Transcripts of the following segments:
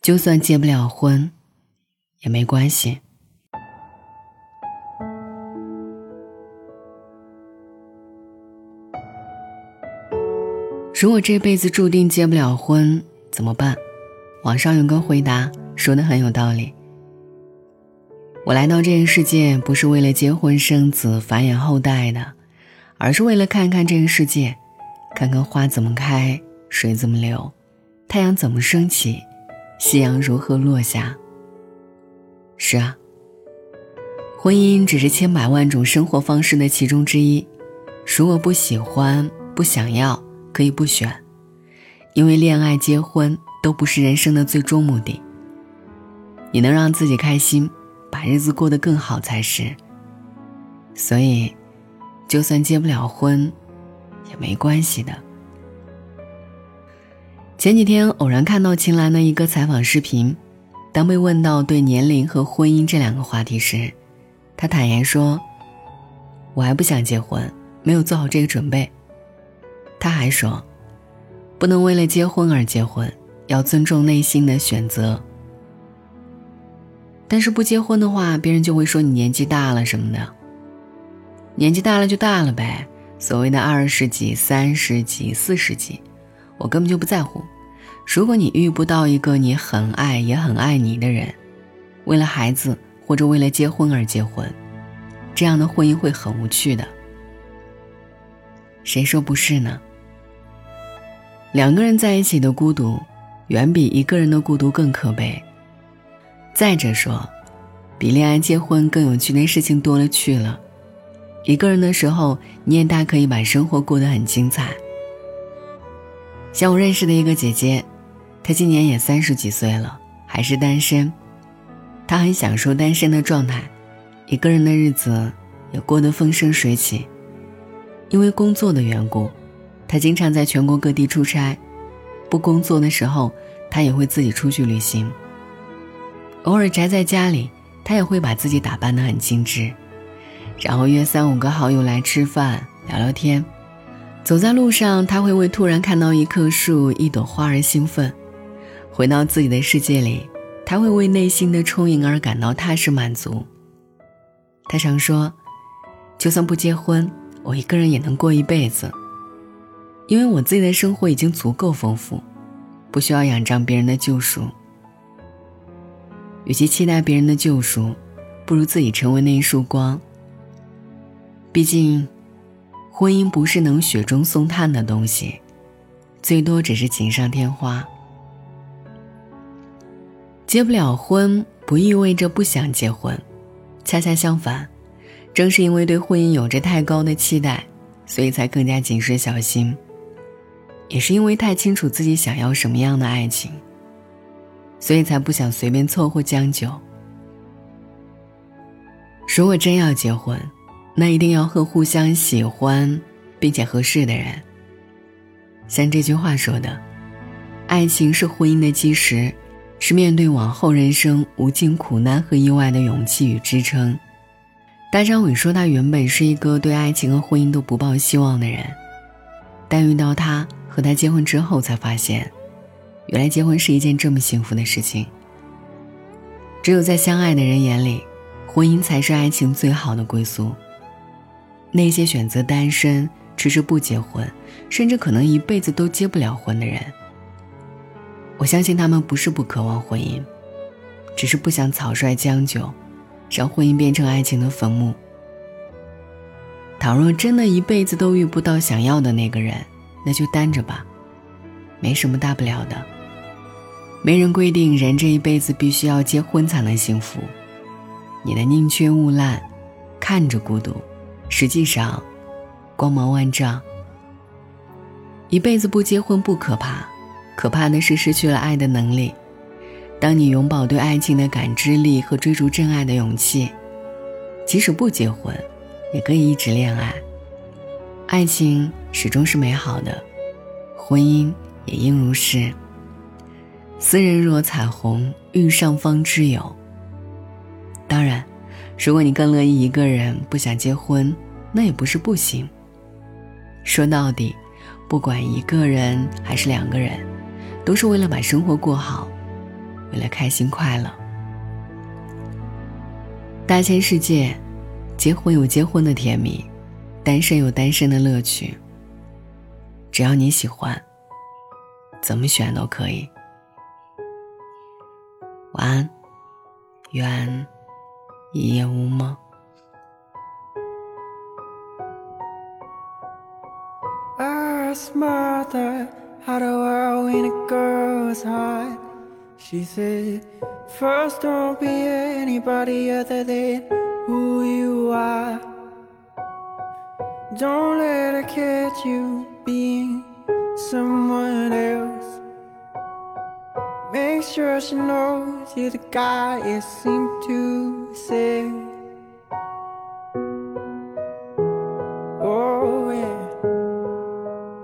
就算结不了婚，也没关系。如果这辈子注定结不了婚，怎么办？网上有个回答说的很有道理。我来到这个世界不是为了结婚生子繁衍后代的，而是为了看看这个世界，看看花怎么开，水怎么流，太阳怎么升起。夕阳如何落下？是啊，婚姻只是千百万种生活方式的其中之一。如果不喜欢、不想要，可以不选，因为恋爱、结婚都不是人生的最终目的。你能让自己开心，把日子过得更好才是。所以，就算结不了婚，也没关系的。前几天偶然看到秦岚的一个采访视频，当被问到对年龄和婚姻这两个话题时，她坦言说：“我还不想结婚，没有做好这个准备。”她还说：“不能为了结婚而结婚，要尊重内心的选择。但是不结婚的话，别人就会说你年纪大了什么的。年纪大了就大了呗，所谓的二十几、三十几、四十几。”我根本就不在乎。如果你遇不到一个你很爱也很爱你的人，为了孩子或者为了结婚而结婚，这样的婚姻会很无趣的。谁说不是呢？两个人在一起的孤独，远比一个人的孤独更可悲。再者说，比恋爱结婚更有趣的事情多了去了。一个人的时候，你也大可以把生活过得很精彩。像我认识的一个姐姐，她今年也三十几岁了，还是单身。她很享受单身的状态，一个人的日子也过得风生水起。因为工作的缘故，她经常在全国各地出差。不工作的时候，她也会自己出去旅行。偶尔宅在家里，她也会把自己打扮得很精致，然后约三五个好友来吃饭聊聊天。走在路上，他会为突然看到一棵树、一朵花而兴奋；回到自己的世界里，他会为内心的充盈而感到踏实满足。他常说：“就算不结婚，我一个人也能过一辈子，因为我自己的生活已经足够丰富，不需要仰仗别人的救赎。与其期待别人的救赎，不如自己成为那一束光。毕竟。”婚姻不是能雪中送炭的东西，最多只是锦上添花。结不了婚不意味着不想结婚，恰恰相反，正是因为对婚姻有着太高的期待，所以才更加谨慎小心。也是因为太清楚自己想要什么样的爱情，所以才不想随便凑合将就。如果真要结婚，那一定要和互相喜欢并且合适的人。像这句话说的：“爱情是婚姻的基石，是面对往后人生无尽苦难和意外的勇气与支撑。”大张伟说：“他原本是一个对爱情和婚姻都不抱希望的人，但遇到他和他结婚之后，才发现，原来结婚是一件这么幸福的事情。只有在相爱的人眼里，婚姻才是爱情最好的归宿。”那些选择单身、迟迟不结婚，甚至可能一辈子都结不了婚的人，我相信他们不是不渴望婚姻，只是不想草率将就，让婚姻变成爱情的坟墓。倘若真的一辈子都遇不到想要的那个人，那就单着吧，没什么大不了的。没人规定人这一辈子必须要结婚才能幸福，你的宁缺毋滥，看着孤独。实际上，光芒万丈。一辈子不结婚不可怕，可怕的是失去了爱的能力。当你永葆对爱情的感知力和追逐真爱的勇气，即使不结婚，也可以一直恋爱。爱情始终是美好的，婚姻也应如是。斯人若彩虹，遇上方知有。当然。如果你更乐意一个人，不想结婚，那也不是不行。说到底，不管一个人还是两个人，都是为了把生活过好。为了开心快乐。大千世界，结婚有结婚的甜蜜，单身有单身的乐趣。只要你喜欢，怎么选都可以。晚安，愿一夜无梦。asked Martha how the world when a girl's hot. She said, First, don't be anybody other than who you are. Don't let her catch you being someone else. Make sure she knows you're the guy you seem to say. oh,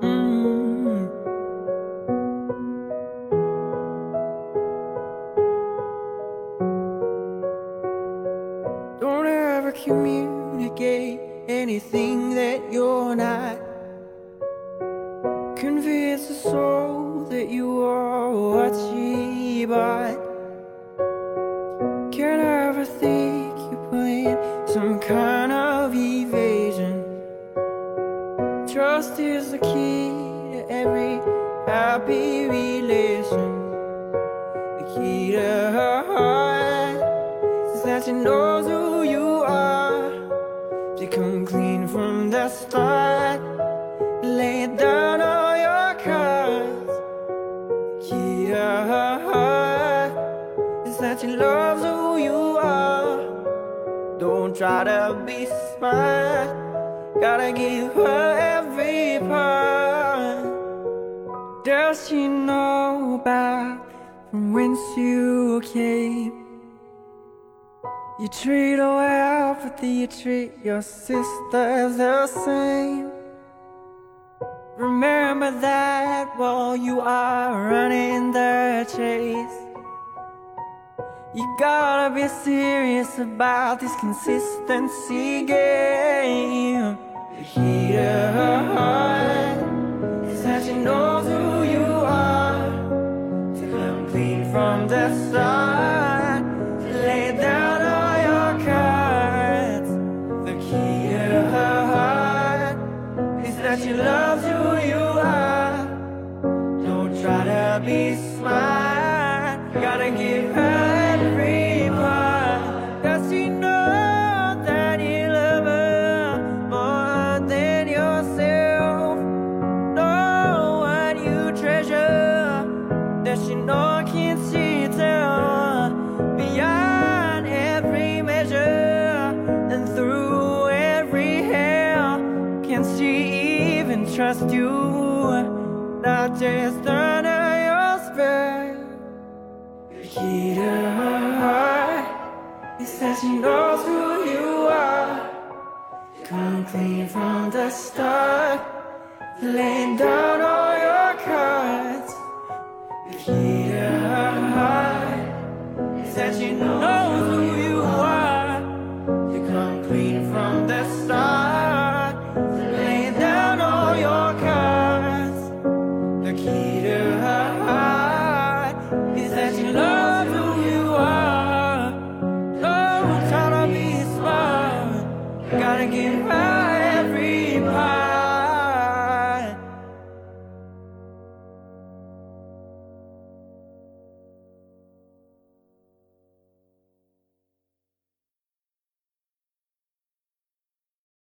mm-hmm. Don't ever communicate anything that you're not. Convince the soul that you are what she happy relation. The key to her heart is that she knows who you are. Come clean from the start. Lay down all your cards. The Key to her heart Is that she loves who you are. Don't try to be smart. Gotta give her every part Does she know about from whence you came? You treat her well, but do you treat your sisters the same? Remember that while you are running the chase You gotta be serious about this consistency game heat her heart to be smart. Gotta give her every part. Does she know that you love her More than yourself? Know what you treasure. Does she know, can she tell? Beyond every measure And through every hell Can she even trust you? Not just under beat of my heart is touching those who you are. Come clean from the start, laying down all your cards. The key to her heart is that you know. trying to get right.